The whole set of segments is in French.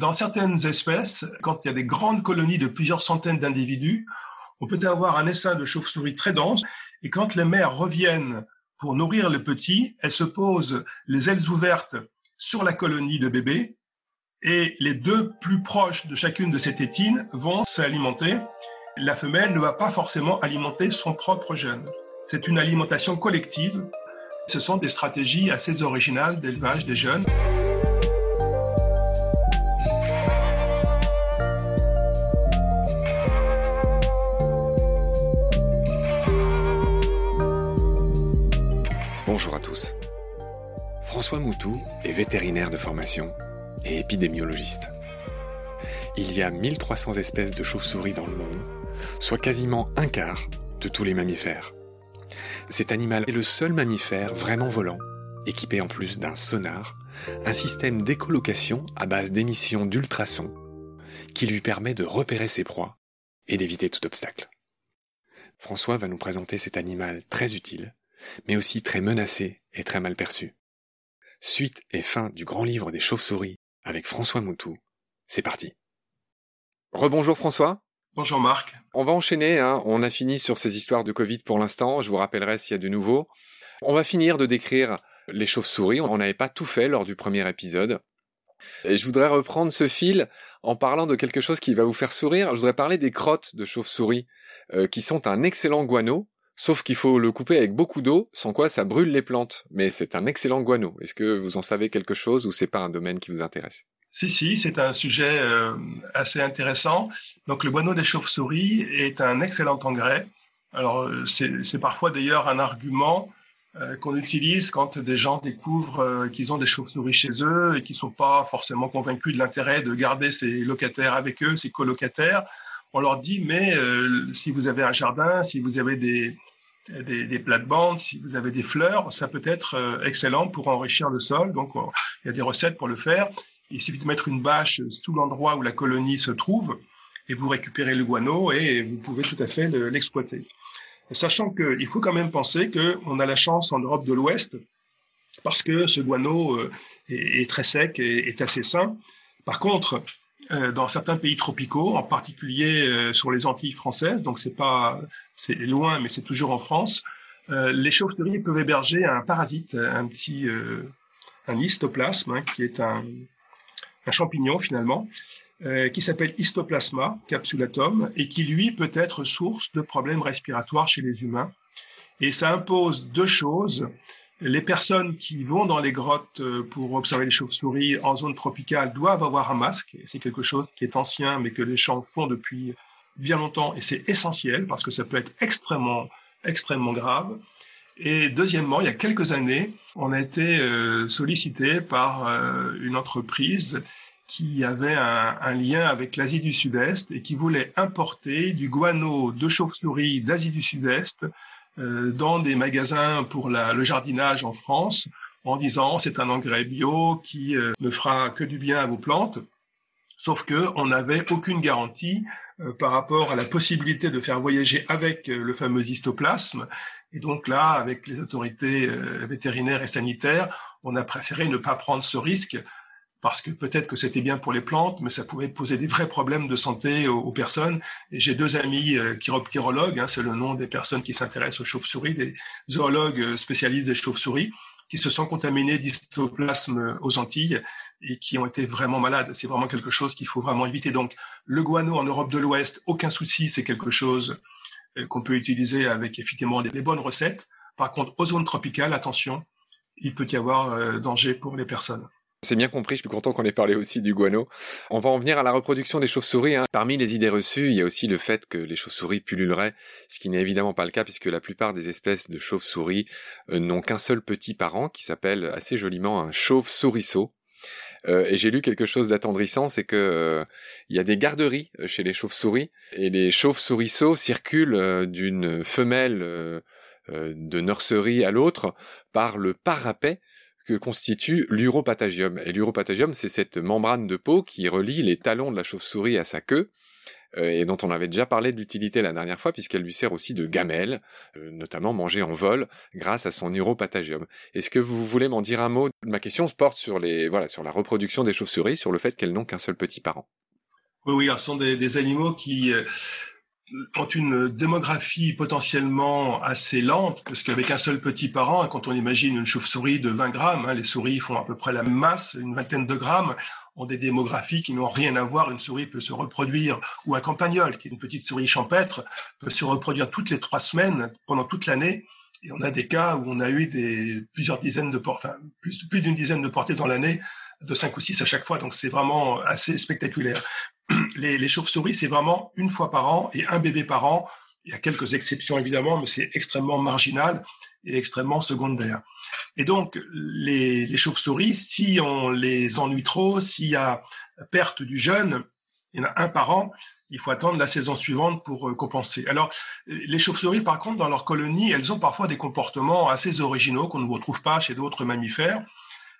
Dans certaines espèces, quand il y a des grandes colonies de plusieurs centaines d'individus, on peut avoir un essaim de chauve-souris très dense et quand les mères reviennent pour nourrir le petit, elles se posent les ailes ouvertes sur la colonie de bébés et les deux plus proches de chacune de ces tétines vont s'alimenter. La femelle ne va pas forcément alimenter son propre jeune. C'est une alimentation collective. Ce sont des stratégies assez originales d'élevage des jeunes. François Moutou est vétérinaire de formation et épidémiologiste. Il y a 1300 espèces de chauves-souris dans le monde, soit quasiment un quart de tous les mammifères. Cet animal est le seul mammifère vraiment volant, équipé en plus d'un sonar, un système d'écolocation à base d'émissions d'ultrasons qui lui permet de repérer ses proies et d'éviter tout obstacle. François va nous présenter cet animal très utile mais aussi très menacé et très mal perçu. Suite et fin du grand livre des chauves-souris avec François Moutou. C'est parti. Rebonjour François. Bonjour Marc. On va enchaîner, hein. on a fini sur ces histoires de Covid pour l'instant, je vous rappellerai s'il y a de nouveau. On va finir de décrire les chauves-souris, on n'avait pas tout fait lors du premier épisode. Et je voudrais reprendre ce fil en parlant de quelque chose qui va vous faire sourire. Je voudrais parler des crottes de chauves-souris, euh, qui sont un excellent guano, Sauf qu'il faut le couper avec beaucoup d'eau, sans quoi ça brûle les plantes. Mais c'est un excellent guano. Est-ce que vous en savez quelque chose ou c'est pas un domaine qui vous intéresse? Si, si, c'est un sujet euh, assez intéressant. Donc le guano des chauves-souris est un excellent engrais. Alors euh, c'est parfois d'ailleurs un argument euh, qu'on utilise quand des gens découvrent qu'ils ont des chauves-souris chez eux et qu'ils sont pas forcément convaincus de l'intérêt de garder ces locataires avec eux, ces colocataires on leur dit, mais si vous avez un jardin, si vous avez des, des, des plates-bandes, si vous avez des fleurs, ça peut être euh, excellent pour enrichir le sol. Donc, il y a des recettes pour le faire. Il suffit de mettre une bâche sous l'endroit où la colonie se trouve et vous récupérez le guano et vous pouvez tout à fait l'exploiter. Sachant qu'il faut quand même penser qu'on a la chance en Europe de l'Ouest parce que ce guano euh, est, très sec et est assez sain. Par contre, dans certains pays tropicaux, en particulier euh, sur les Antilles françaises, donc c'est pas, c'est loin, mais c'est toujours en France. Euh, les chauves-souris peuvent héberger un parasite, un petit, un histoplasme, hein, qui est un champignon finalement, qui s'appelle Histoplasma capsulatum et qui lui peut être source de problèmes respiratoires chez les humains. Et ça impose deux choses les personnes qui vont dans les grottes euh, pour observer les chauves-souris en zone tropicale doivent avoir un masque. C'est quelque chose qui est ancien, mais que les champs font depuis bien longtemps, et c'est essentiel parce que ça peut être extrêmement, extrêmement grave. Et deuxièmement, il y a quelques années, on a été euh, sollicité par euh, une entreprise qui avait un, lien avec l'Asie du Sud-Est et qui voulait importer du guano de chauve-souris d'Asie du Sud-Est dans des magasins pour le jardinage en France en disant c'est un engrais bio qui euh, ne fera que du bien à vos plantes. Sauf que on n'avait aucune garantie euh, par rapport à la possibilité de faire voyager avec le fameux histoplasme. Et donc là, avec les autorités vétérinaires et sanitaires, on a préféré ne pas prendre ce risque parce que peut-être que c'était bien pour les plantes, mais ça pouvait poser des vrais problèmes de santé aux, personnes. J'ai deux amis euh, chiroptérologues, hein, c'est le nom des personnes qui s'intéressent aux chauves-souris, des zoologues euh, spécialistes des chauves-souris, qui se sont contaminés d'histoplasme aux Antilles et qui ont été vraiment malades. C'est vraiment quelque chose qu'il faut vraiment éviter. Donc, le guano en Europe de l'Ouest, aucun souci, c'est quelque chose euh, qu'on peut utiliser avec effectivement des, bonnes recettes. Par contre, aux zones tropicales, attention, il peut y avoir danger pour les personnes. C'est bien compris, je suis content qu'on ait parlé aussi du guano. On va en venir à la reproduction des chauves-souris. Hein. Parmi les idées reçues, il y a aussi le fait que les chauves-souris pulluleraient, ce qui n'est évidemment pas le cas puisque la plupart des espèces de chauves-souris euh, n'ont qu'un seul petit parent qui s'appelle assez joliment un chauve-souriceau. Euh, et j'ai lu quelque chose d'attendrissant, c'est que euh, il y a des garderies chez les chauves-souris et les chauves-souriceaux circulent d'une femelle de nurserie à l'autre par le parapet que constitue l'uropatagium. Et l'uropatagium, c'est cette membrane de peau qui relie les talons de la chauve-souris à sa queue. euh, et dont on avait déjà parlé de l'utilité la dernière fois puisqu'elle lui sert aussi de gamelle, euh, notamment manger en vol grâce à son neuropatagium. Est-ce que vous voulez m'en dire un mot? Ma question se porte sur les voilà sur la reproduction des chauves-souris, sur le fait qu'elles n'ont qu'un seul petit parent. Oui, oui, ce sont des, des animaux qui ont une démographie potentiellement assez lente, parce qu'avec un seul petit parent, quand on imagine une chauve-souris de 20 grammes, hein, les souris font à peu près la même masse, une vingtaine de grammes, ont des démographies qui n'ont rien à voir. Une souris peut se reproduire, ou un campagnol, qui est une petite souris champêtre, peut se reproduire toutes les trois semaines, pendant toute l'année. Et on a des cas où on a eu des plusieurs dizaines de enfin, plus, plus d'une dizaine de portées dans l'année, de cinq ou six à chaque fois. Donc c'est vraiment assez spectaculaire. Les, les chauves-souris, c'est vraiment une fois par an et un bébé par an. Il y a quelques exceptions évidemment, mais c'est extrêmement marginal et extrêmement secondaire. Et donc, les, les chauves-souris, si on les ennuie trop, s'il y a perte du jeune, il y en a un par an, il faut attendre la saison suivante pour euh, compenser. Alors, les chauves-souris, par contre, dans leur colonie, elles ont parfois des comportements assez originaux qu'on ne retrouve pas chez d'autres mammifères.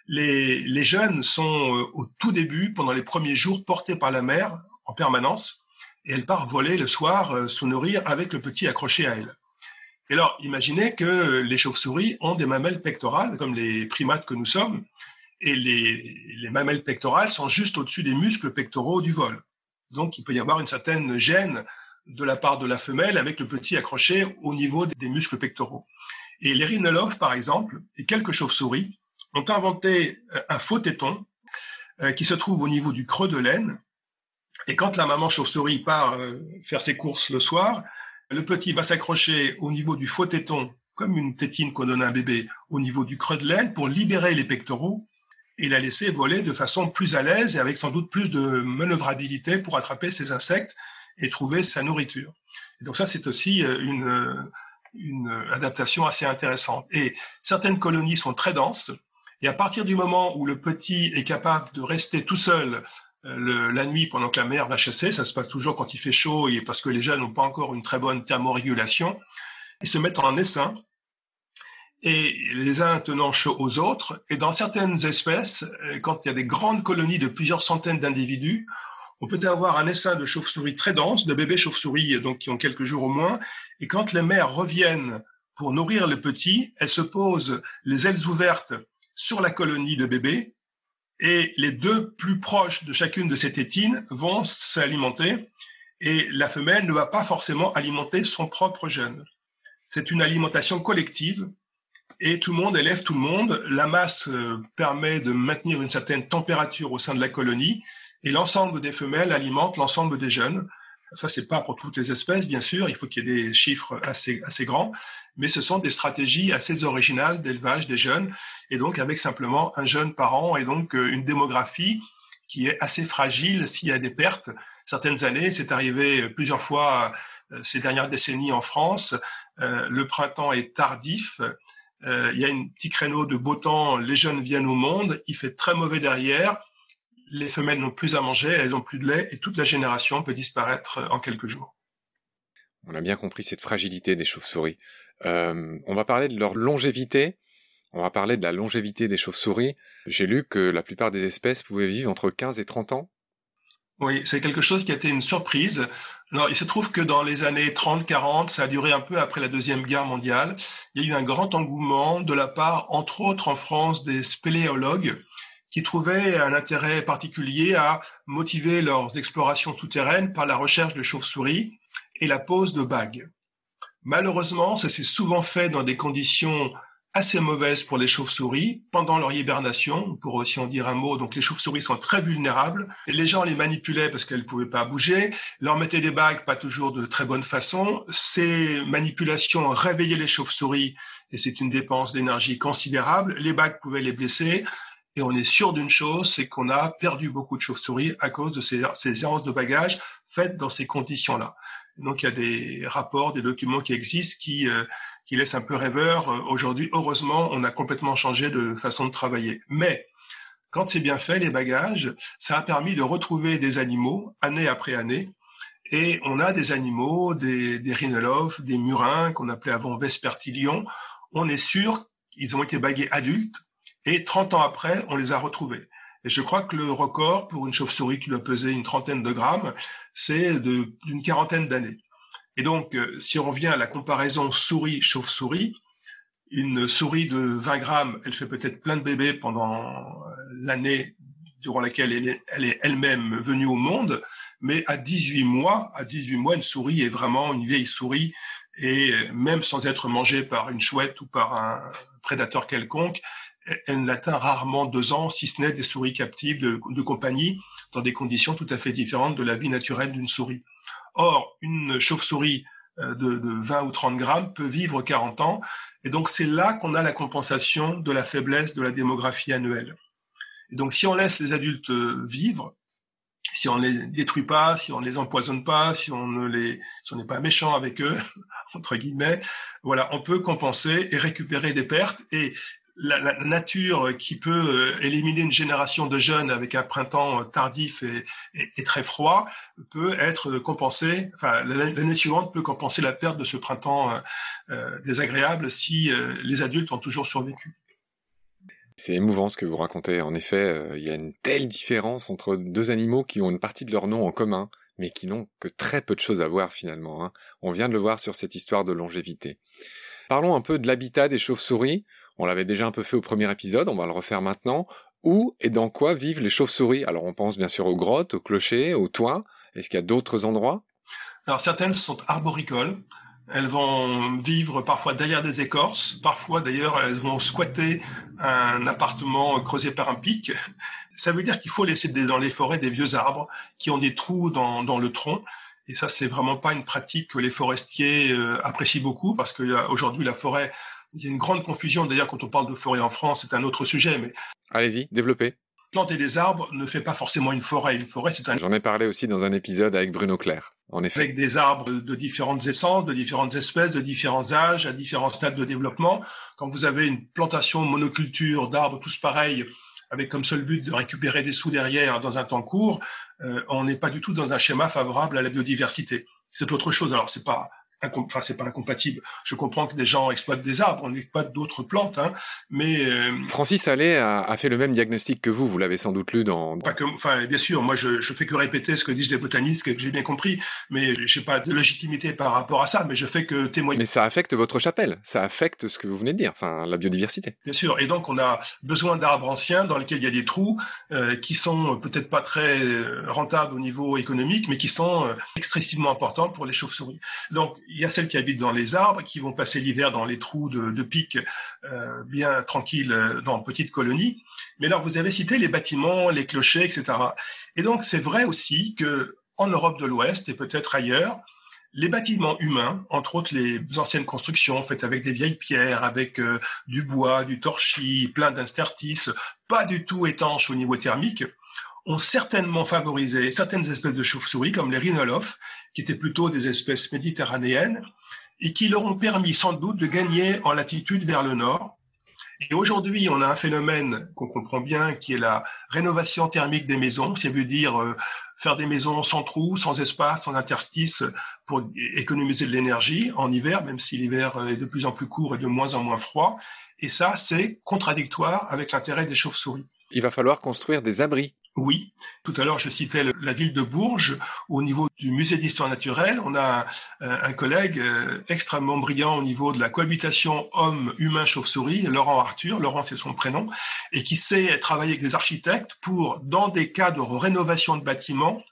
Les, les jeunes sont euh, au tout début, pendant les premiers jours, portés par la mère en permanence, et elle part voler le soir, euh, se nourrir avec le petit accroché à elle. Et alors, imaginez que les chauves-souris ont des mamelles pectorales, comme les primates que nous sommes, et les, les mamelles pectorales sont juste au-dessus des muscles pectoraux du vol. Donc, il peut y avoir une certaine gêne de la part de la femelle avec le petit accroché au niveau des muscles pectoraux. Et les par exemple, et quelques chauves-souris ont inventé euh, un faux téton euh, qui se trouve au niveau du creux de laine. Et quand la maman chauve-souris part euh, faire ses courses le soir, le petit va s'accrocher au niveau du faux téton, comme une tétine qu'on donne à un bébé, au niveau du creux de l'aine pour libérer les pectoraux et la laisser voler de façon plus à l'aise et avec sans doute plus de manœuvrabilité pour attraper ces insectes et trouver sa nourriture. Et donc ça, c'est aussi euh, une, une adaptation assez intéressante. Et certaines colonies sont très denses, et à partir du moment où le petit est capable de rester tout seul euh, la nuit pendant que la mère va chasser, ça se passe toujours quand il fait chaud et parce que les jeunes n'ont pas encore une très bonne thermorégulation, ils se mettent en essaim et les uns tenant chaud aux autres. Et dans certaines espèces, euh, quand il y a des grandes colonies de plusieurs centaines d'individus, on peut avoir un essaim de chauves-souris très dense, de bébés chauves-souris donc qui ont quelques jours au moins. Et quand les mères reviennent pour nourrir le petit, elles se posent les ailes ouvertes sur la colonie de bébés et les deux plus proches de chacune de ces tétines vont s'alimenter et la femelle ne va pas forcément alimenter son propre jeune. C'est une alimentation collective et tout le monde élève tout le monde. La masse euh, permet de maintenir une certaine température au sein de la colonie et l'ensemble des femelles alimentent l'ensemble des jeunes. Ça, c'est pas pour toutes les espèces, bien sûr. Il faut qu'il y ait des chiffres assez, assez grands, mais ce sont des stratégies assez originales d'élevage des jeunes, et donc avec simplement un jeune par an, et donc euh, une démographie qui est assez fragile s'il y a des pertes. Certaines années, c'est arrivé plusieurs fois euh, ces dernières décennies en France. Euh, le printemps est tardif. il y a un petit créneau de beau temps. Les jeunes viennent au monde. Il fait très mauvais derrière les femelles n'ont plus à manger, elles n'ont plus de lait et toute la génération peut disparaître euh, en quelques jours. On a bien compris cette fragilité des chauves-souris. Euh, on va parler de leur longévité. On va parler de la longévité des chauves-souris. J'ai lu que la plupart des espèces pouvaient vivre entre 15 et 30 ans. Oui, c'est quelque chose qui a été une surprise. Alors, il se trouve que dans les années 30-40, ça a duré un peu après la Deuxième Guerre mondiale, il y a eu un grand engouement de la part, entre autres en France, des spéléologues qui trouvaient un intérêt particulier à motiver leurs explorations souterraines par la recherche de chauves-souris et la pose de bagues. Malheureusement, ça s'est souvent fait dans des conditions assez mauvaises pour les chauves-souris pendant leur hibernation, pour aussi en dire un mot. Donc les chauves-souris sont très vulnérables et les gens les manipulaient parce qu'elles ne pouvaient pas bouger, leur mettaient des bagues pas toujours de très bonne façon. Ces manipulations réveillaient les chauves-souris et c'est une dépense d'énergie considérable. Les bagues pouvaient les blesser. Et on est sûr d'une chose, c'est qu'on a perdu beaucoup de chauves-souris à cause de ces, ces errances de bagages faites dans ces conditions-là. Donc il y a des rapports, des documents qui existent qui, euh, qui laissent un peu rêveur. Aujourd'hui, heureusement, on a complètement changé de façon de travailler. Mais quand c'est bien fait, les bagages, ça a permis de retrouver des animaux année après année. Et on a des animaux, des, des rhinolophes, des murins qu'on appelait avant vespertilions. On est sûr qu'ils ont été bagués adultes et 30 ans après, on les a retrouvés. Et je crois que le record pour une chauve-souris qui doit peser une trentaine de grammes, c'est d'une quarantaine d'années. Et donc, euh, si on revient à la comparaison souris-chauve-souris, une souris de 20 grammes, elle fait peut-être plein de bébés pendant euh, l'année durant laquelle elle est elle-même venue au monde, mais à 18 mois, à 18 mois, une souris est vraiment une vieille souris et même sans être mangée par une chouette ou par un prédateur quelconque, elle n'atteint rarement deux ans, si ce n'est des souris captives de, compagnie, dans des conditions tout à fait différentes de la vie naturelle d'une souris. Or, une chauve-souris euh, de, de, 20 ou 30 grammes peut vivre 40 ans, et donc c'est là qu'on a la compensation de la faiblesse de la démographie annuelle. Et donc, si on laisse les adultes euh, vivre, si on les détruit pas, si on les empoisonne pas, si on ne les, si on n'est pas méchant avec eux, entre guillemets, voilà, on peut compenser et récupérer des pertes. Et la, nature qui peut euh, éliminer une génération de jeunes avec un printemps tardif et, très froid peut être compensée. Enfin, l'année suivante peut compenser la perte de ce printemps euh, euh désagréable si euh, les adultes ont toujours survécu. C'est émouvant ce que vous racontez. En effet, euh, il y a une telle différence entre deux animaux qui ont une partie de leur nom en commun, mais qui n'ont que très peu de choses à voir finalement. Hein. On vient de le voir sur cette histoire de longévité. Parlons un peu de l'habitat des chauves-souris. On l'avait déjà un peu fait au premier épisode, on va le refaire maintenant. Où et dans quoi vivent les chauves-souris? Alors on pense bien sûr aux grottes, aux clochers, aux toits. Est-ce qu'il y a d'autres endroits? Alors certaines sont arboricoles. Elles vont vivre parfois derrière des écorces, parfois d'ailleurs elles vont squatter un appartement creusé par un pic. Ça veut dire qu'il faut laisser dans les forêts des vieux arbres qui ont des trous dans, dans le tronc. Et ça, c'est vraiment pas une pratique que les forestiers euh, apprécient beaucoup parce qu'aujourd'hui, la forêt, il y a une grande confusion. D'ailleurs, quand on parle de forêt en France, c'est un autre sujet. Mais allez-y, développez. Planter des arbres ne fait pas forcément une forêt. Une forêt, c'est un. J'en ai parlé aussi dans un épisode avec Bruno Claire. En effet. Avec des arbres de différentes essences, de différentes espèces, de différents âges, à différents stades de développement. Quand vous avez une plantation monoculture d'arbres tous pareils, avec comme seul but de récupérer des sous derrière dans un temps court, euh, on n'est pas du tout dans un schéma favorable à la biodiversité. C'est autre chose. Alors, c'est pas enfin c'est pas incompatible. Je comprends que des gens exploitent des arbres, on exploite d'autres plantes, hein, mais euh, Francis Allais a, a, fait le même diagnostic que vous. Vous l'avez sans doute lu dans. Pas que, enfin bien sûr, moi je, je fais que répéter ce que disent les botanistes que j'ai bien compris, mais j'ai pas de légitimité par rapport à ça, mais je fais que témoigner. Mais ça affecte votre chapelle, ça affecte ce que vous venez de dire, enfin la biodiversité. Bien sûr, et donc on a besoin d'arbres anciens dans lesquels il y a des trous euh, qui sont peut-être pas très euh, rentables au niveau économique, mais qui sont euh, excessivement importants pour les chauves-souris. Donc il y a celles qui habitent dans les arbres, qui vont passer l'hiver dans les trous de, de pics euh, bien tranquilles euh, dans petites colonies. Mais alors, vous avez cité les bâtiments, les clochers, etc. Et donc, c'est vrai aussi que en Europe de l'Ouest et peut-être ailleurs, les bâtiments humains, entre autres les anciennes constructions faites avec des vieilles pierres, avec euh, du bois, du torchis, plein d'interstices, pas du tout étanches au niveau thermique, ont certainement favorisé certaines espèces de chauves-souris, comme les rhinolophes, qui étaient plutôt des espèces méditerranéennes, et qui leur ont permis sans doute de gagner en latitude vers le nord. Et aujourd'hui, on a un phénomène qu'on comprend bien, qui est la rénovation thermique des maisons. Ça veut dire euh, faire des maisons sans trous, sans espace, sans interstice, pour économiser de l'énergie en hiver, même si l'hiver est de plus en plus court et de moins en moins froid. Et ça, c'est contradictoire avec l'intérêt des chauves-souris. Il va falloir construire des abris oui, tout à l'heure je citais la ville de Bourges. Au niveau du musée d'histoire naturelle, on a un, collègue euh, extrêmement brillant au niveau de la cohabitation homme-humain-chauve-souris, Laurent Arthur, Laurent c'est son prénom, et qui sait travailler avec des architectes pour, dans des cas de rénovation de bâtiments,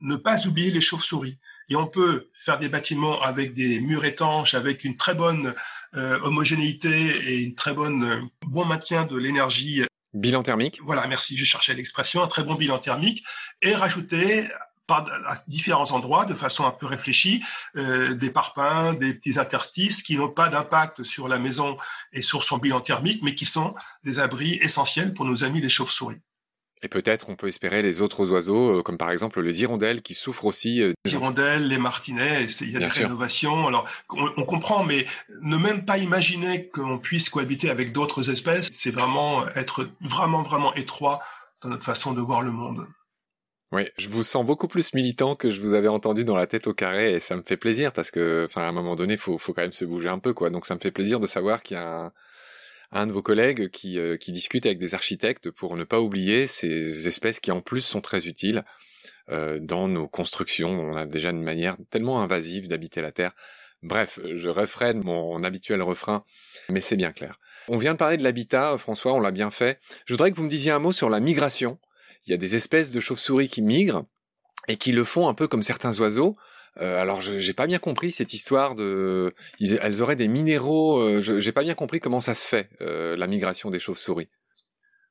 ne pas oublier les chauves-souris. Et on peut faire des bâtiments avec des murs étanches, avec une très bonne euh, homogénéité et une très bonne euh, bon maintien de l'énergie Bilan thermique. Voilà, merci, je cherchais l'expression, un très bon bilan thermique, et rajouter par, à différents endroits, de façon un peu réfléchie, euh, des parpaings, des petits interstices qui n'ont pas d'impact sur la maison et sur son bilan thermique, mais qui sont des abris essentiels pour nos amis les chauves-souris. Et peut-être on peut espérer les autres oiseaux, euh, comme par exemple les hirondelles, qui souffrent aussi. Euh, les hirondelles, les martinets, il y a des rénovations. Alors on, on, comprend, mais ne même pas imaginer qu'on puisse cohabiter avec d'autres espèces, c'est vraiment être vraiment vraiment étroit dans notre façon de voir le monde. Oui, je vous sens beaucoup plus militant que je vous avais entendu dans la tête au carré et ça me fait plaisir parce que, enfin, à un moment donné, faut, faut quand même se bouger un peu, quoi. Donc ça me fait plaisir de savoir qu'il y a un, un de vos collègues qui, euh, qui discute avec des architectes pour ne pas oublier ces espèces qui en plus sont très utiles euh, dans nos constructions. On a déjà une manière tellement invasive d'habiter la Terre. Bref, je referai mon habituel refrain, mais c'est bien clair. On vient de parler de l'habitat, François, on l'a bien fait. Je voudrais que vous me disiez un mot sur la migration. Il y a des espèces de chauves-souris qui migrent et qui le font un peu comme certains oiseaux. Euh, alors, j'ai pas bien compris cette histoire de, elles auraient des minéraux. Euh, j'ai pas bien compris comment ça se fait euh, la migration des chauves-souris.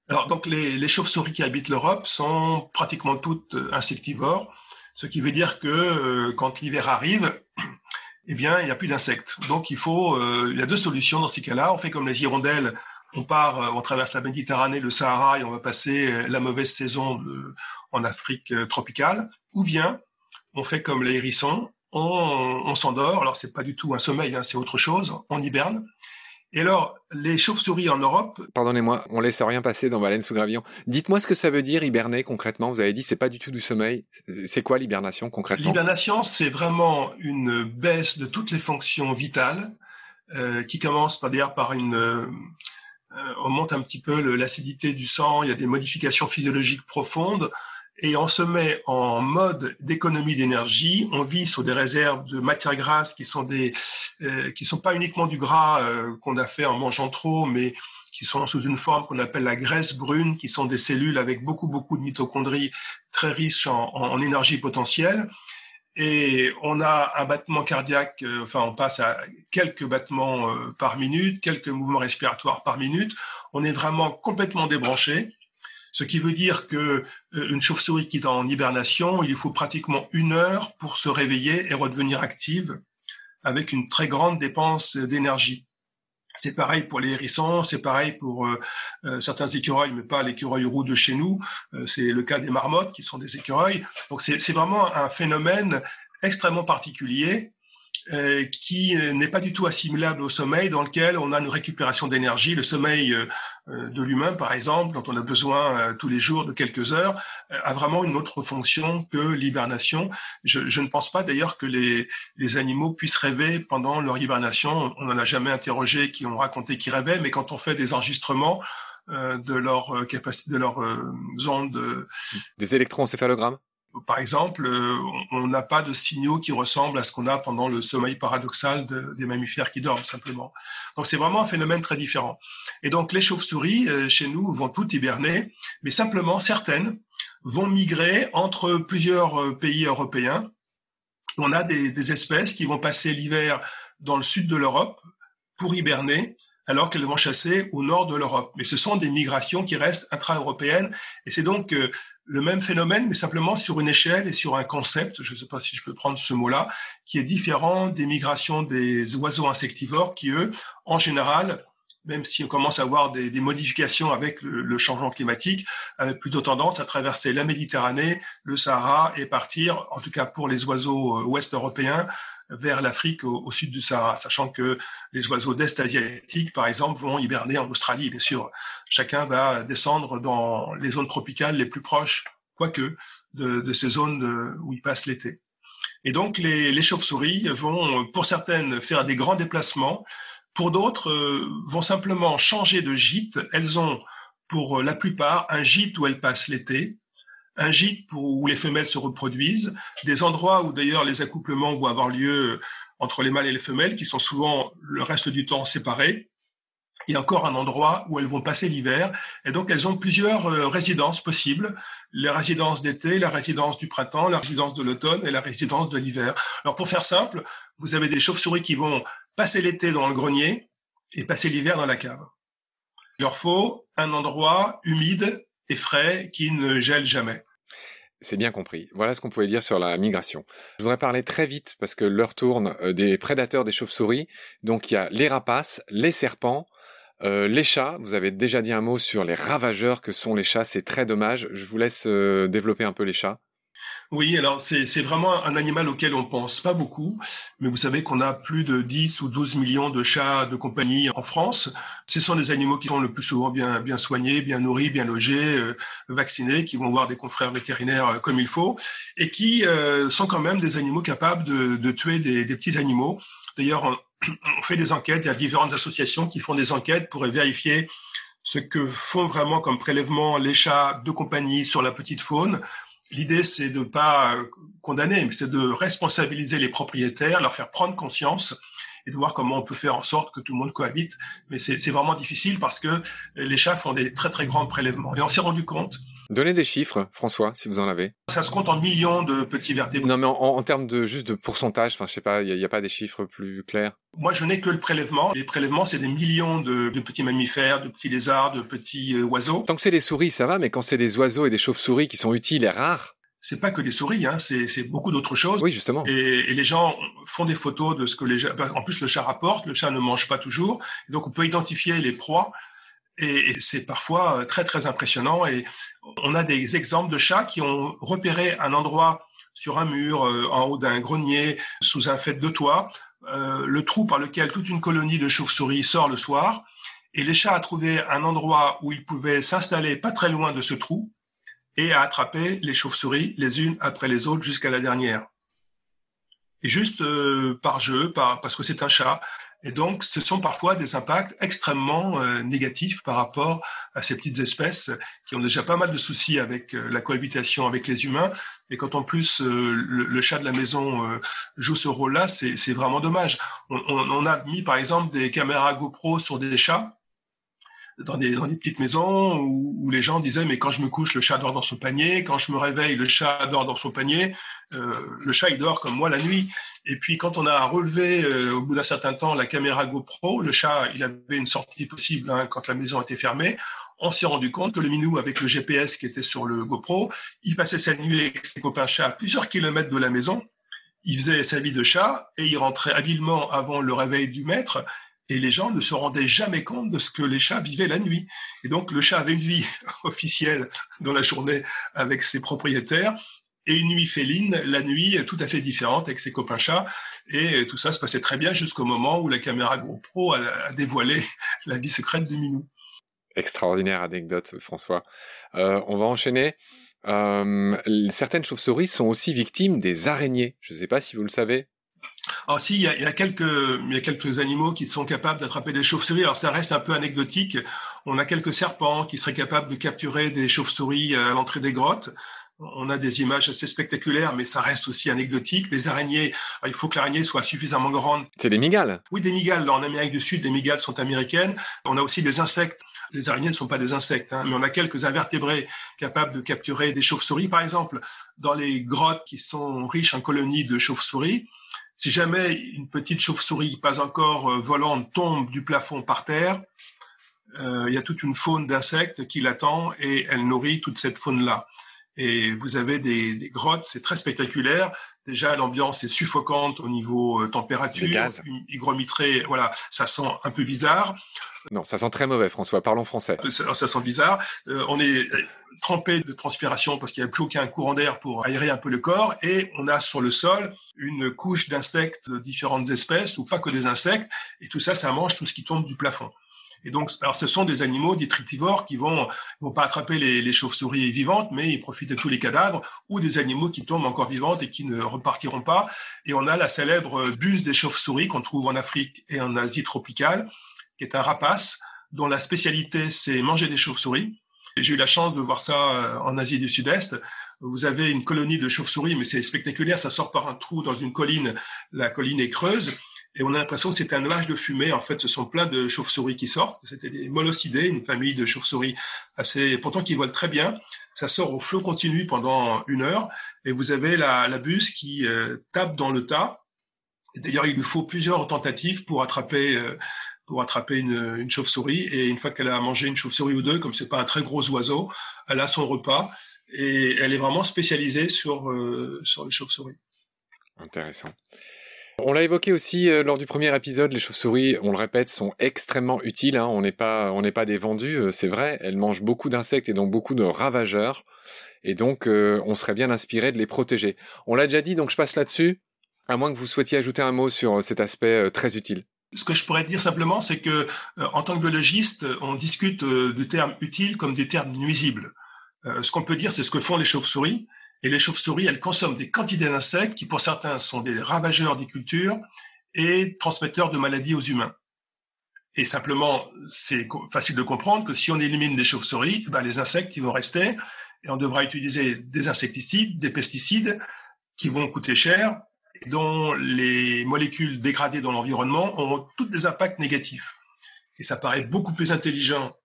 Alors, donc les, les chauves-souris qui habitent l'Europe sont pratiquement toutes insectivores, ce qui veut dire que quand l'hiver arrive, eh bien, il n'y a plus d'insectes. Donc, il faut, il y a deux solutions dans ces cas-là. On fait comme les hirondelles. On part, on traverse la Méditerranée, le Sahara, et on va passer la mauvaise saison en Afrique tropicale. Ou bien, on fait comme les hérissons, on, s'endort. Alors c'est pas du tout un sommeil, hein, c'est autre chose. On hiberne. Et alors, les chauves-souris en Europe. Pardonnez-moi, on laisse rien passer dans Baleine sous gravillon. Dites-moi ce que ça veut dire hiberner concrètement. Vous avez dit c'est pas du tout du sommeil. C'est quoi l'hibernation concrètement? L'hibernation, c'est vraiment une baisse de toutes les fonctions vitales euh, qui commence par dire par une euh, on monte un petit peu l'acidité du sang, il y a des modifications physiologiques profondes et on se met en mode d'économie d'énergie. On vit sur des réserves de matières grasses qui sont des, euh, qui sont pas uniquement du gras euh, qu'on a fait en mangeant trop, mais qui sont sous une forme qu'on appelle la graisse brune, qui sont des cellules avec beaucoup beaucoup de mitochondries très riches en, en énergie potentielle. Et on a un battement cardiaque, euh, enfin on passe à quelques battements euh, par minute, quelques mouvements respiratoires par minute. On est vraiment complètement débranché. Ce qui veut dire que euh, une chauve-souris qui est en hibernation, il faut pratiquement une heure pour se réveiller et redevenir active avec une très grande dépense d'énergie. C'est pareil pour les hérissons, c'est pareil pour euh, euh, certains écureuils, mais pas l'écureuil roux de chez nous. c'est le cas des marmottes qui sont des écureuils. Donc c'est vraiment un phénomène extrêmement particulier euh, qui euh, n'est pas du tout assimilable au sommeil, dans lequel on a une récupération d'énergie. Le sommeil euh, de l'humain, par exemple, dont on a besoin tous les jours de quelques heures, a vraiment une autre fonction que l'hibernation. Je, je, ne pense pas d'ailleurs que les, les animaux puissent rêver pendant leur hibernation. On n'en a jamais interrogé qui ont raconté qu'ils rêvaient, mais quand on fait des enregistrements, de leur capacité, de leur ondes. Des électroencéphalogrammes par exemple, euh, on n'a pas de signaux qui ressemblent à ce qu'on a pendant le sommeil paradoxal des mammifères qui dorment simplement. Donc c'est vraiment un phénomène très différent. Et donc les chauves-souris euh, chez nous vont toutes hiberner, mais simplement certaines vont migrer entre plusieurs euh, pays européens. On a des, des espèces qui vont passer l'hiver dans le sud de l'Europe pour hiberner, alors qu'elles vont chasser au nord de l'Europe. Mais ce sont des migrations qui restent intra-européennes, et c'est donc le même phénomène, mais simplement sur une échelle et sur un concept, je ne sais pas si je peux prendre ce mot-là, qui est différent des migrations des oiseaux insectivores qui, eux, en général, même si on commence à avoir des, modifications avec le, changement climatique, avaient plutôt tendance à traverser la Méditerranée, le Sahara et partir, en tout cas pour les oiseaux euh, ouest européens, vers l'Afrique au, sud du Sahara, sachant que les oiseaux d'Est asiatique, par exemple, vont hiberner en Australie, bien sûr. Chacun va descendre dans les zones tropicales les plus proches, quoique, de, de ces zones où ils passent l'été. Et donc, les, les chauves-souris vont, pour certaines, faire des grands déplacements. Pour d'autres, euh, vont simplement changer de gîte. Elles ont, pour la plupart, un gîte où elles passent l'été un gîte où les femelles se reproduisent, des endroits où d'ailleurs les accouplements vont avoir lieu entre les mâles et les femelles, qui sont souvent le reste du temps séparés, et encore un endroit où elles vont passer l'hiver. Et donc elles ont plusieurs euh, résidences possibles, la résidence d'été, la résidence du printemps, la résidence de l'automne et la résidence de l'hiver. Alors pour faire simple, vous avez des chauves-souris qui vont passer l'été dans le grenier et passer l'hiver dans la cave. Il leur faut un endroit humide et frais qui ne gèle jamais. C'est bien compris. Voilà ce qu'on pouvait dire sur la migration. Je voudrais parler très vite parce que l'heure tourne euh, des prédateurs des chauves-souris. Donc il y a les rapaces, les serpents, euh, les chats. Vous avez déjà dit un mot sur les ravageurs que sont les chats. C'est très dommage. Je vous laisse euh, développer un peu les chats. Oui, alors c'est vraiment un animal auquel on pense pas beaucoup, mais vous savez qu'on a plus de 10 ou 12 millions de chats de compagnie en France. Ce sont des animaux qui sont le plus souvent bien, bien soignés, bien nourris, bien logés, euh, vaccinés, qui vont voir des confrères vétérinaires euh, comme il faut, et qui euh, sont quand même des animaux capables de, de tuer des, des petits animaux. D'ailleurs, on fait des enquêtes. Il y a différentes associations qui font des enquêtes pour vérifier ce que font vraiment comme prélèvement les chats de compagnie sur la petite faune. L'idée, c'est de ne pas condamner, mais c'est de responsabiliser les propriétaires, leur faire prendre conscience et de voir comment on peut faire en sorte que tout le monde cohabite. Mais c'est vraiment difficile parce que les chats font des très très grands prélèvements. Et on s'est rendu compte. Donnez des chiffres, François, si vous en avez. Ça se compte en millions de petits vertébrés. Non, mais en, termes de juste de pourcentage, enfin, je sais pas, il n'y a, pas des chiffres plus clairs. Moi, je n'ai que le prélèvement. Les prélèvements, c'est des millions de, petits mammifères, de petits lézards, de petits euh, oiseaux. Tant que c'est des souris, ça va, mais quand c'est des oiseaux et des chauves-souris qui sont utiles et rares, c'est pas que des souris, hein, c'est beaucoup d'autres choses. Oui, justement. Et, les gens font des photos de ce que les En plus, le chat rapporte, le chat ne mange pas toujours, donc on peut identifier les proies. Et, c'est parfois euh, très très impressionnant. Et on a des exemples de chats qui ont repéré un endroit sur un mur, euh, en haut d'un grenier, sous un fait de toit, euh, le trou par lequel toute une colonie de chauves-souris sort le soir. Et les chats ont trouvé un endroit où ils pouvaient s'installer pas très loin de ce trou et à attraper les chauves-souris les unes après les autres jusqu'à la dernière. Et juste par jeu, par, parce que c'est un chat. Et donc, ce sont parfois des impacts extrêmement euh, négatifs par rapport à ces petites espèces qui ont déjà pas mal de soucis avec euh, la cohabitation avec les humains. Et quand en plus le, chat de la maison joue ce rôle-là, c'est vraiment dommage. On, a mis par exemple des caméras GoPro sur des chats dans des, dans des petites maisons où, où, les gens disaient mais quand je me couche le chat dort dans son panier, quand je me réveille le chat dort dans son panier, euh, le chat il dort comme moi la nuit. Et puis quand on a relevé euh, au bout d'un certain temps la caméra GoPro, le chat il avait une sortie possible hein, quand la maison était fermée. On s'est rendu compte que le minou avec le GPS qui était sur le GoPro, il passait sa nuit avec ses copains chats à plusieurs kilomètres de la maison. Il faisait sa vie de chat et il rentrait habilement avant le réveil du maître et les gens ne se rendaient jamais compte de ce que les chats vivaient la nuit. Et donc le chat avait une vie officielle dans la journée avec ses propriétaires et une nuit féline, la nuit tout à fait différente avec ses copains chats. Et tout ça se passait très bien jusqu'au moment où la caméra GoPro a, a dévoilé la vie secrète du minou. Extraordinaire anecdote, François. Euh, on va enchaîner. Euh, certaines chauves-souris sont aussi victimes des araignées. Je ne sais pas si vous le savez. Alors si, il y, a, quelques, il y a quelques animaux qui sont capables d'attraper des chauves-souris. Alors ça reste un peu anecdotique. On a quelques serpents qui seraient capables de capturer des chauves-souris à l'entrée des grottes. On a des images assez spectaculaires, mais ça reste aussi anecdotique. Des araignées, il faut que l'araignée soit suffisamment grande. C'est des migales Oui, des migales. En Amérique du Sud, des migales sont américaines. On a aussi des insectes. Les araignées ne sont pas des insectes, hein, mais on a quelques invertébrés capables de capturer des chauves-souris. Par exemple, dans les grottes qui sont riches en colonies de chauves-souris, si jamais une petite chauve-souris pas encore euh, volante tombe du plafond par terre, euh, il y a toute une faune d'insectes qui l'attend et elle nourrit toute cette faune-là. Et vous avez des, des grottes, c'est très spectaculaire. Déjà, l'ambiance est suffocante au niveau euh, température. gaz. Hygromitré, voilà, ça sent un peu bizarre. Non, ça sent très mauvais, François. Parlons français. Ça, ça sent bizarre. Euh, on est trempé de transpiration parce qu'il n'y a plus aucun courant d'air pour aérer un peu le corps et on a sur le sol une couche d'insectes de différentes espèces ou pas que des insectes et tout ça, ça mange tout ce qui tombe du plafond. Et donc, alors ce sont des animaux détritivores qui vont, vont pas attraper les, les chauves-souris vivantes, mais ils profitent de tous les cadavres ou des animaux qui tombent encore vivantes et qui ne repartiront pas. Et on a la célèbre buse des chauves-souris qu'on trouve en Afrique et en Asie tropicale, qui est un rapace dont la spécialité c'est manger des chauves-souris. J'ai eu la chance de voir ça euh, en Asie du Sud-Est. Vous avez une colonie de chauves-souris, mais c'est spectaculaire. Ça sort par un trou dans une colline. La colline est creuse. Et on a l'impression que c'est un nuage de fumée. En fait, ce sont plein de chauves-souris qui sortent. C'était des molocidés, une famille de chauves-souris assez, pourtant qui volent très bien. Ça sort au flot continu pendant une heure. Et vous avez la, la buse qui euh, tape dans le tas. D'ailleurs, il lui faut plusieurs tentatives pour attraper euh, pour attraper une, une chauve-souris. Et une fois qu'elle a mangé une chauve-souris ou deux, comme c'est pas un très gros oiseau, elle a son repas et elle est vraiment spécialisée sur euh, sur les chauves-souris. Intéressant. On l'a évoqué aussi euh, lors du premier épisode, les chauves-souris, on le répète, sont extrêmement utiles. Hein. On n'est pas, on n'est pas des vendus, euh, c'est vrai. Elles mangent beaucoup d'insectes et donc beaucoup de ravageurs, et donc on serait bien inspiré de les protéger. On l'a déjà dit, donc je passe là-dessus. À moins que vous souhaitiez ajouter un mot sur cet aspect très utile. Ce que je pourrais dire simplement, c'est que en tant que biologiste, on discute du terme utile comme des termes nuisibles. Euh, ce qu'on peut dire, c'est ce que font les chauves-souris. Et les chauves-souris, elles consomment des quantités d'insectes qui, pour certains, sont des ravageurs des cultures et transmetteurs de maladies aux humains. Et simplement, c'est facile de comprendre que si on élimine les chauves-souris, ben les insectes ils vont rester et on devra utiliser des insecticides, des pesticides qui vont coûter cher et dont les molécules dégradées dans l'environnement auront tous des impacts négatifs. Et ça paraît beaucoup plus intelligent,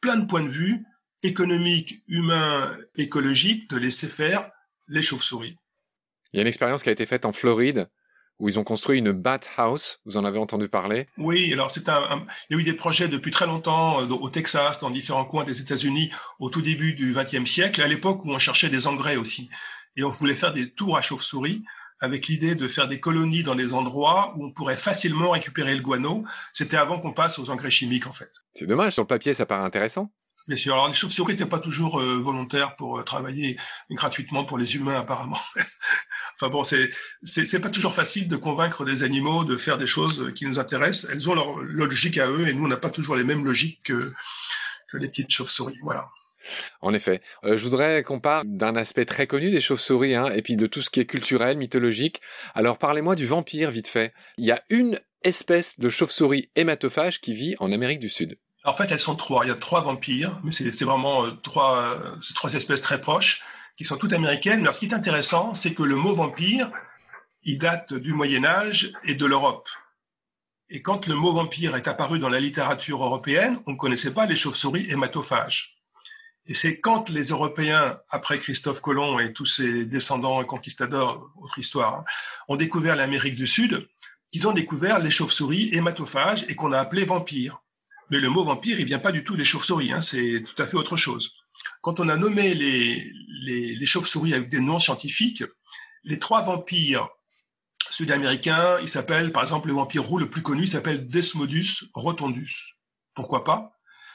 plein de points de vue, économique, humain, écologique, de laisser faire les chauves-souris. Il y a une expérience qui a été faite en Floride où ils ont construit une bat house. Vous en avez entendu parler? Oui, alors c'est un, il y a eu des projets depuis très longtemps euh, au Texas, dans différents coins des États-Unis, au tout début du XXe siècle, à l'époque où on cherchait des engrais aussi, et on voulait faire des tours à chauve-souris avec l'idée de faire des colonies dans des endroits où on pourrait facilement récupérer le guano. C'était avant qu'on passe aux engrais chimiques, en fait. C'est dommage. Sur le papier, ça paraît intéressant. Bien sûr. Alors, les chauves-souris n'étaient pas toujours euh, volontaires pour euh, travailler gratuitement pour les humains, apparemment. enfin bon, c'est c'est pas toujours facile de convaincre des animaux de faire des choses qui nous intéressent. Elles ont leur, logique à eux, et nous, on n'a pas toujours les mêmes logiques que, que les petites chauves-souris. Voilà. En effet. Euh, je voudrais qu'on parle d'un aspect très connu des chauves-souris, hein, et puis de tout ce qui est culturel, mythologique. Alors parlez-moi du vampire, vite fait. Il y a une espèce de chauve-souris hématophage qui vit en Amérique du Sud. En fait, elles sont trois. Il y a trois vampires, mais c'est vraiment euh, trois, euh, trois espèces très proches qui sont toutes américaines. Alors, ce qui est intéressant, c'est que le mot vampire, il date du Moyen Âge et de l'Europe. Et quand le mot vampire est apparu dans la littérature européenne, on ne connaissait pas les chauves-souris hématophages. Et c'est quand les Européens, après Christophe Colomb et tous ses descendants conquistadors, autre histoire, hein, ont découvert l'Amérique du Sud, qu'ils ont découvert les chauves-souris hématophages et qu'on a appelé vampires. Mais le mot vampire, il vient pas du tout des chauves-souris, hein, c'est tout à fait autre chose. Quand on a nommé les, les, les chauves-souris avec des noms scientifiques, les trois vampires sud-américains, ils s'appellent, par exemple, le vampire roux le plus connu, s'appelle Desmodus rotundus. Pourquoi pas?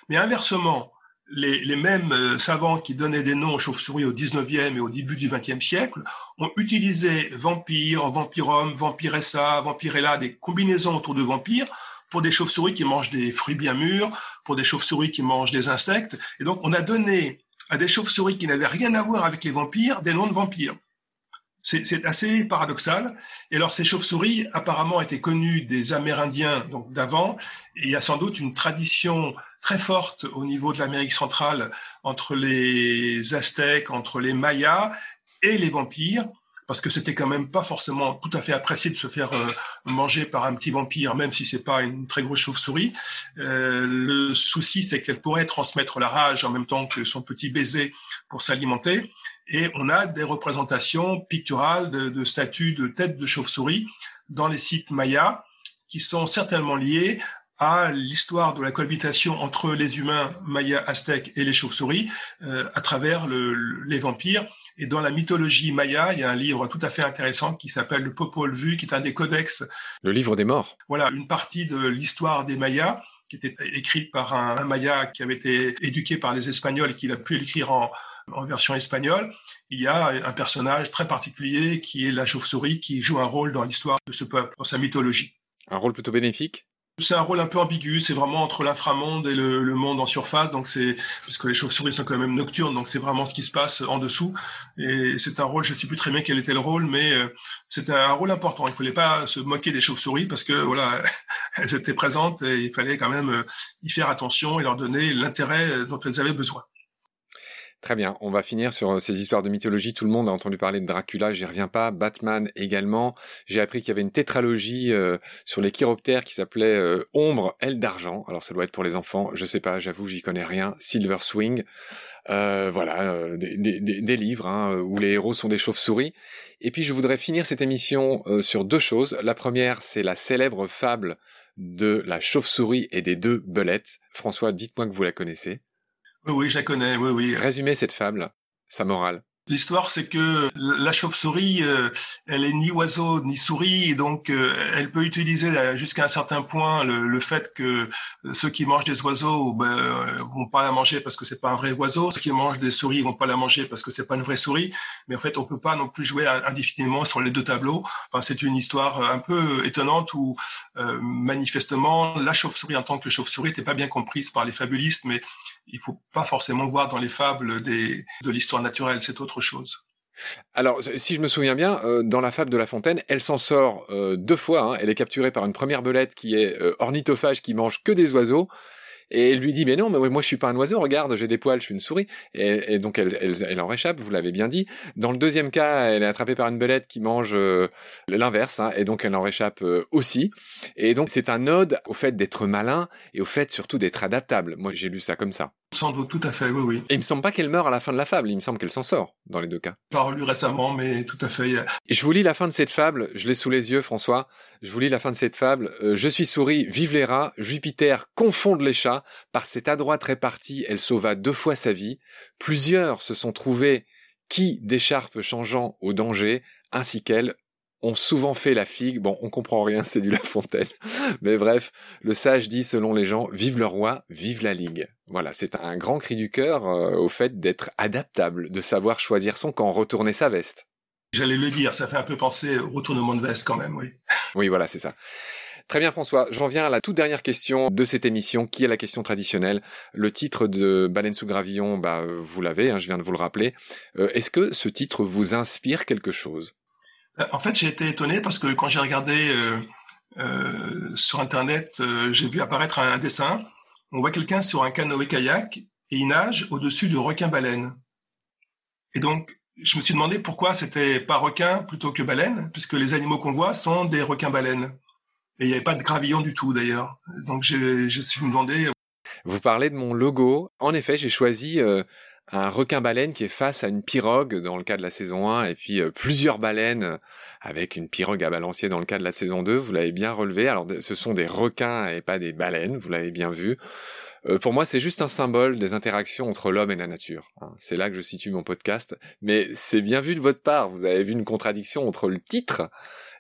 Mais inversement, les, les, mêmes euh, savants qui donnaient des noms aux chauves-souris au 19e et au début du 20e siècle ont utilisé vampire, vampirum, vampiressa, vampirella, des combinaisons autour de vampires pour des chauves-souris qui mangent des fruits bien mûrs, pour des chauves-souris qui mangent des insectes. Et donc, on a donné à des chauves-souris qui n'avaient rien à voir avec les vampires des noms de vampires. C'est assez paradoxal. Et alors, ces chauves-souris, apparemment, étaient connues des Amérindiens, d'avant. Il y a sans doute une tradition très forte au niveau de l'Amérique centrale entre les Aztèques, entre les Mayas et les vampires parce que c'était quand même pas forcément tout à fait apprécié de se faire euh, manger par un petit vampire, même si c'est pas une très grosse chauve-souris. Euh, le souci, c'est qu'elle pourrait transmettre la rage en même temps que son petit baiser pour s'alimenter. Et on a des représentations picturales de, de statues de têtes de chauve-souris dans les sites mayas qui sont certainement liés à l'histoire de la cohabitation entre les humains mayas, aztèques et les chauves-souris euh, à travers le, les vampires et dans la mythologie maya, il y a un livre tout à fait intéressant qui s'appelle le Popol Vuh, qui est un des codex. Le livre des morts. Voilà, une partie de l'histoire des Mayas qui était écrite par un, Maya qui avait été éduqué par les Espagnols et qu'il a pu l'écrire en, en version espagnole. Il y a un personnage très particulier qui est la chauve-souris qui joue un rôle dans l'histoire de ce peuple, dans sa mythologie. Un rôle plutôt bénéfique? C'est un rôle un peu ambigu, c'est vraiment entre l'inframonde et le, le, monde en surface, donc c'est parce que les chauves-souris sont quand même nocturnes, donc c'est vraiment ce qui se passe en dessous. Et c'est un rôle, je ne sais plus très bien quel était le rôle, mais euh, c'était un rôle important. Il ne fallait pas se moquer des chauves-souris parce que voilà, elles étaient présentes et il fallait quand même euh, y faire attention et leur donner l'intérêt dont elles avaient besoin. Très bien, on va finir sur euh, ces histoires de mythologie. Tout le monde a entendu parler de Dracula, j'y reviens pas. Batman également. J'ai appris qu'il y avait une tétralogie euh, sur les chiroptères qui s'appelait euh, Ombre, aile d'argent. Alors ça doit être pour les enfants, je sais pas, j'avoue, j'y connais rien. Silver Swing. voilà, des, des, des, livres hein, où les héros sont des chauves-souris. Et puis je voudrais finir cette émission sur deux choses. La première, c'est la célèbre fable de la chauve-souris et des deux belettes. François, dites-moi que vous la connaissez. Oui, oui, je la connais, oui, oui. Résumez cette fable, sa morale. L'histoire, c'est que la chauve-souris, euh, elle est ni oiseau ni souris, donc euh, elle peut utiliser euh, jusqu'à un certain point le, fait que ceux qui mangent des oiseaux ben, vont pas la manger parce que c'est pas un vrai oiseau, ceux qui mangent des souris vont pas la manger parce que c'est pas une vraie souris. Mais en fait, on peut pas non plus jouer indéfiniment sur les deux tableaux. Enfin, c'est une histoire un peu étonnante où manifestement la chauve-souris en tant que chauve-souris n'était pas bien comprise par les fabulistes, mais il faut pas forcément voir dans les fables de l'histoire naturelle, c'est autre chose. Alors, si je me souviens bien, euh, dans la fable de La Fontaine, elle s'en sort euh, deux fois. Hein. Elle est capturée par une première belette qui est euh, ornithophage, qui mange que des oiseaux. Et elle lui dit, mais non, mais moi je suis pas un oiseau, regarde, j'ai des poils, je suis une souris. Et, donc elle, elle, elle, en réchappe, vous l'avez bien dit. Dans le deuxième cas, elle est attrapée par une belette qui mange l'inverse, hein, et donc elle en réchappe aussi. Et donc c'est un ode au fait d'être malin et au fait surtout d'être adaptable. Moi j'ai lu ça comme ça. Sans doute, tout à fait, oui, oui. Et il me semble pas qu'elle meurt à la fin de la fable, il me semble qu'elle s'en sort, dans les deux cas. Pas relu récemment, mais tout à fait. Je vous lis la fin de cette fable, je l'ai sous les yeux, François. Je vous lis la fin de cette fable. Euh, je suis souris, vive les rats, Jupiter confonde les chats, par cette adroite répartie, elle sauva deux fois sa vie. Plusieurs se sont trouvés qui, d'écharpe changeant au danger, ainsi qu'elle, ont souvent fait la figue. Bon, on comprend rien, c'est du La Fontaine. Mais bref, le sage dit, selon les gens, vive le roi, vive la ligue. Voilà, c'est un grand cri du cœur euh, au fait d'être adaptable, de savoir choisir son camp, retourner sa veste. J'allais le dire, ça fait un peu penser au retournement de veste quand même, oui. oui, voilà, c'est ça. Très bien François, j'en viens à la toute dernière question de cette émission, qui est la question traditionnelle. Le titre de Baleine sous gravillon, bah, vous l'avez, hein, je viens de vous le rappeler. Euh, est-ce que ce titre vous inspire quelque chose? En fait, j'ai été étonné parce que quand j'ai regardé euh, euh, sur Internet, j'ai vu apparaître un, dessin. On voit quelqu'un sur un canoë-kayak et il nage au-dessus de requin-baleine. Et donc, je me suis demandé pourquoi c'était pas requin plutôt que baleine, puisque les animaux qu'on voit sont des requins-baleines. Et il n'y avait pas de gravillon du tout d'ailleurs. Donc, je, me suis demandé. Vous parlez de mon logo. En effet, j'ai choisi un requin-baleine qui est face à une pirogue dans le cas de la saison 1 et puis euh, plusieurs baleines euh, avec une pirogue à balancier dans le cas de la saison 2. Vous l'avez bien relevé. Alors ce sont des requins et pas des baleines, vous l'avez bien vu. Euh, pour moi, c'est juste un symbole des interactions entre l'homme et la nature. Hein. C'est là que je situe mon podcast. Mais c'est bien vu de votre part. Vous avez vu une contradiction entre le titre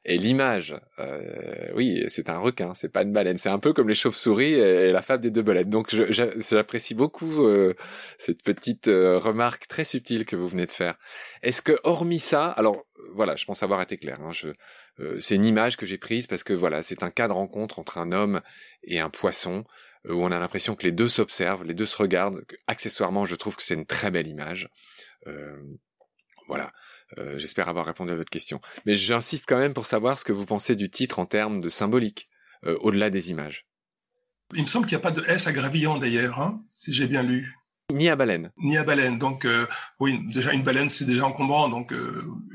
et l'image, euh, oui, c'est un requin, c'est pas une baleine. C'est un peu comme les chauves-souris et, la fable des deux baleines. Donc j'apprécie beaucoup euh, cette petite euh, remarque très subtile que vous venez de faire. Est-ce que hormis ça, alors voilà, je pense avoir été clair. Hein, c'est une image que j'ai prise parce que voilà, c'est un cas de rencontre entre un homme et un poisson où on a l'impression que les deux s'observent, les deux se regardent. Accessoirement, je trouve que c'est une très belle image. voilà. Euh, j'espère avoir répondu à votre question. Mais j'insiste quand même pour savoir ce que vous pensez du titre en termes de symbolique, euh, au-delà des images. Il me semble qu'il n'y a pas de S à gravillon d'ailleurs, hein, si j'ai bien lu. Ni à baleine. Ni à baleine. Donc euh, oui, déjà une baleine c'est déjà encombrant, donc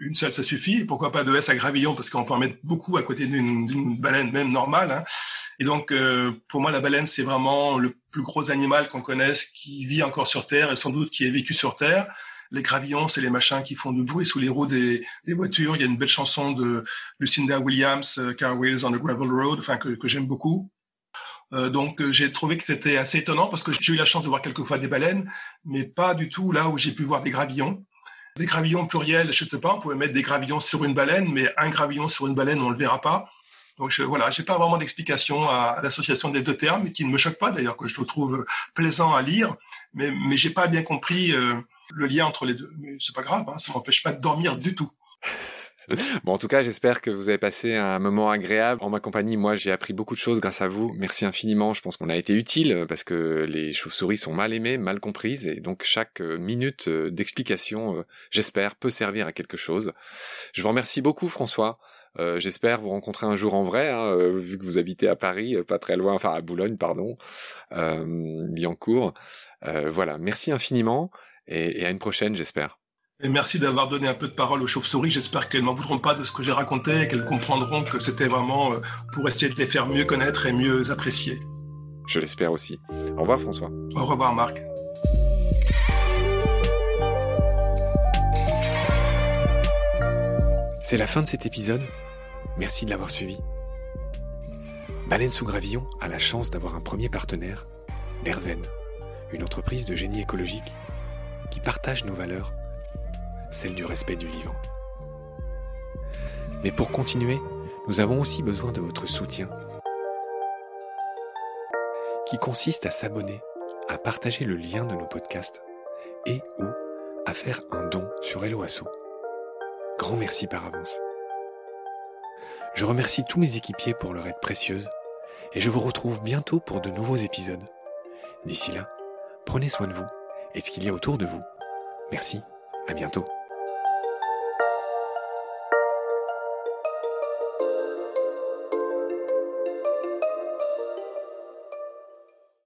une seule ça suffit. pourquoi pas de S à gravillon? Parce qu'on peut en mettre beaucoup à côté d'une baleine même normale. Hein. Et donc pour moi la baleine c'est vraiment le plus gros animal qu'on connaisse qui vit encore sur Terre et sans doute qui est vécu sur Terre les gravillons, c'est les machins qui font du bruit sous les roues des, voitures. Il y a une belle chanson de Lucinda Williams, euh, Car Wheels on the Gravel Road, enfin que, j'aime beaucoup. Euh, donc euh, j'ai trouvé que c'était assez étonnant parce que j'ai eu la chance de voir quelquefois des baleines, mais pas du tout là où j'ai pu voir des gravillons. Des gravillons pluriels, je sais pas, on pouvait mettre des gravillons sur une baleine, mais un gravillon sur une baleine, on le verra pas. Donc je, voilà, j'ai pas vraiment d'explication à, l'association des deux termes, qui ne me choque pas d'ailleurs, que je trouve plaisant à lire, mais mais j'ai pas bien compris le lien entre les deux. Mais c'est pas grave, hein, ça m'empêche pas de dormir du tout. Bon, en tout cas, j'espère que vous avez passé un moment agréable en ma compagnie. Moi, j'ai appris beaucoup de choses grâce à vous. Merci infiniment. Je pense qu'on a été utile parce que les chauves-souris sont mal aimées, mal comprises, et donc chaque euh, minute euh, d'explication, euh, j'espère, peut servir à quelque chose. Je vous remercie beaucoup, François. j'espère vous rencontrer un jour en vrai, hein, vu que vous habitez à Paris, pas très loin, enfin à Boulogne, pardon, euh, Biancourt. voilà, merci infiniment et, à une prochaine, j'espère. Et merci d'avoir donné un peu de parole aux chauves-souris. J'espère qu'elles m'en voudront pas de ce que j'ai raconté et qu'elles comprendront que c'était vraiment euh, pour essayer de les faire mieux connaître et mieux apprécier. Je l'espère aussi. Au revoir François. Au revoir Marc. C'est la fin de cet épisode. Merci de l'avoir suivi. Baleine sous gravillon a la chance d'avoir un premier partenaire, Derven, une entreprise de génie écologique qui partagent nos valeurs, celle du respect du vivant. Mais pour continuer, nous avons aussi besoin de votre soutien, qui consiste à s'abonner, à partager le lien de nos podcasts et ou à faire un don sur Helloasso. Grand merci par avance. Je remercie tous mes équipiers pour leur aide précieuse et je vous retrouve bientôt pour de nouveaux épisodes. D'ici là, prenez soin de vous et ce qu'il y a autour de vous. Merci, à bientôt.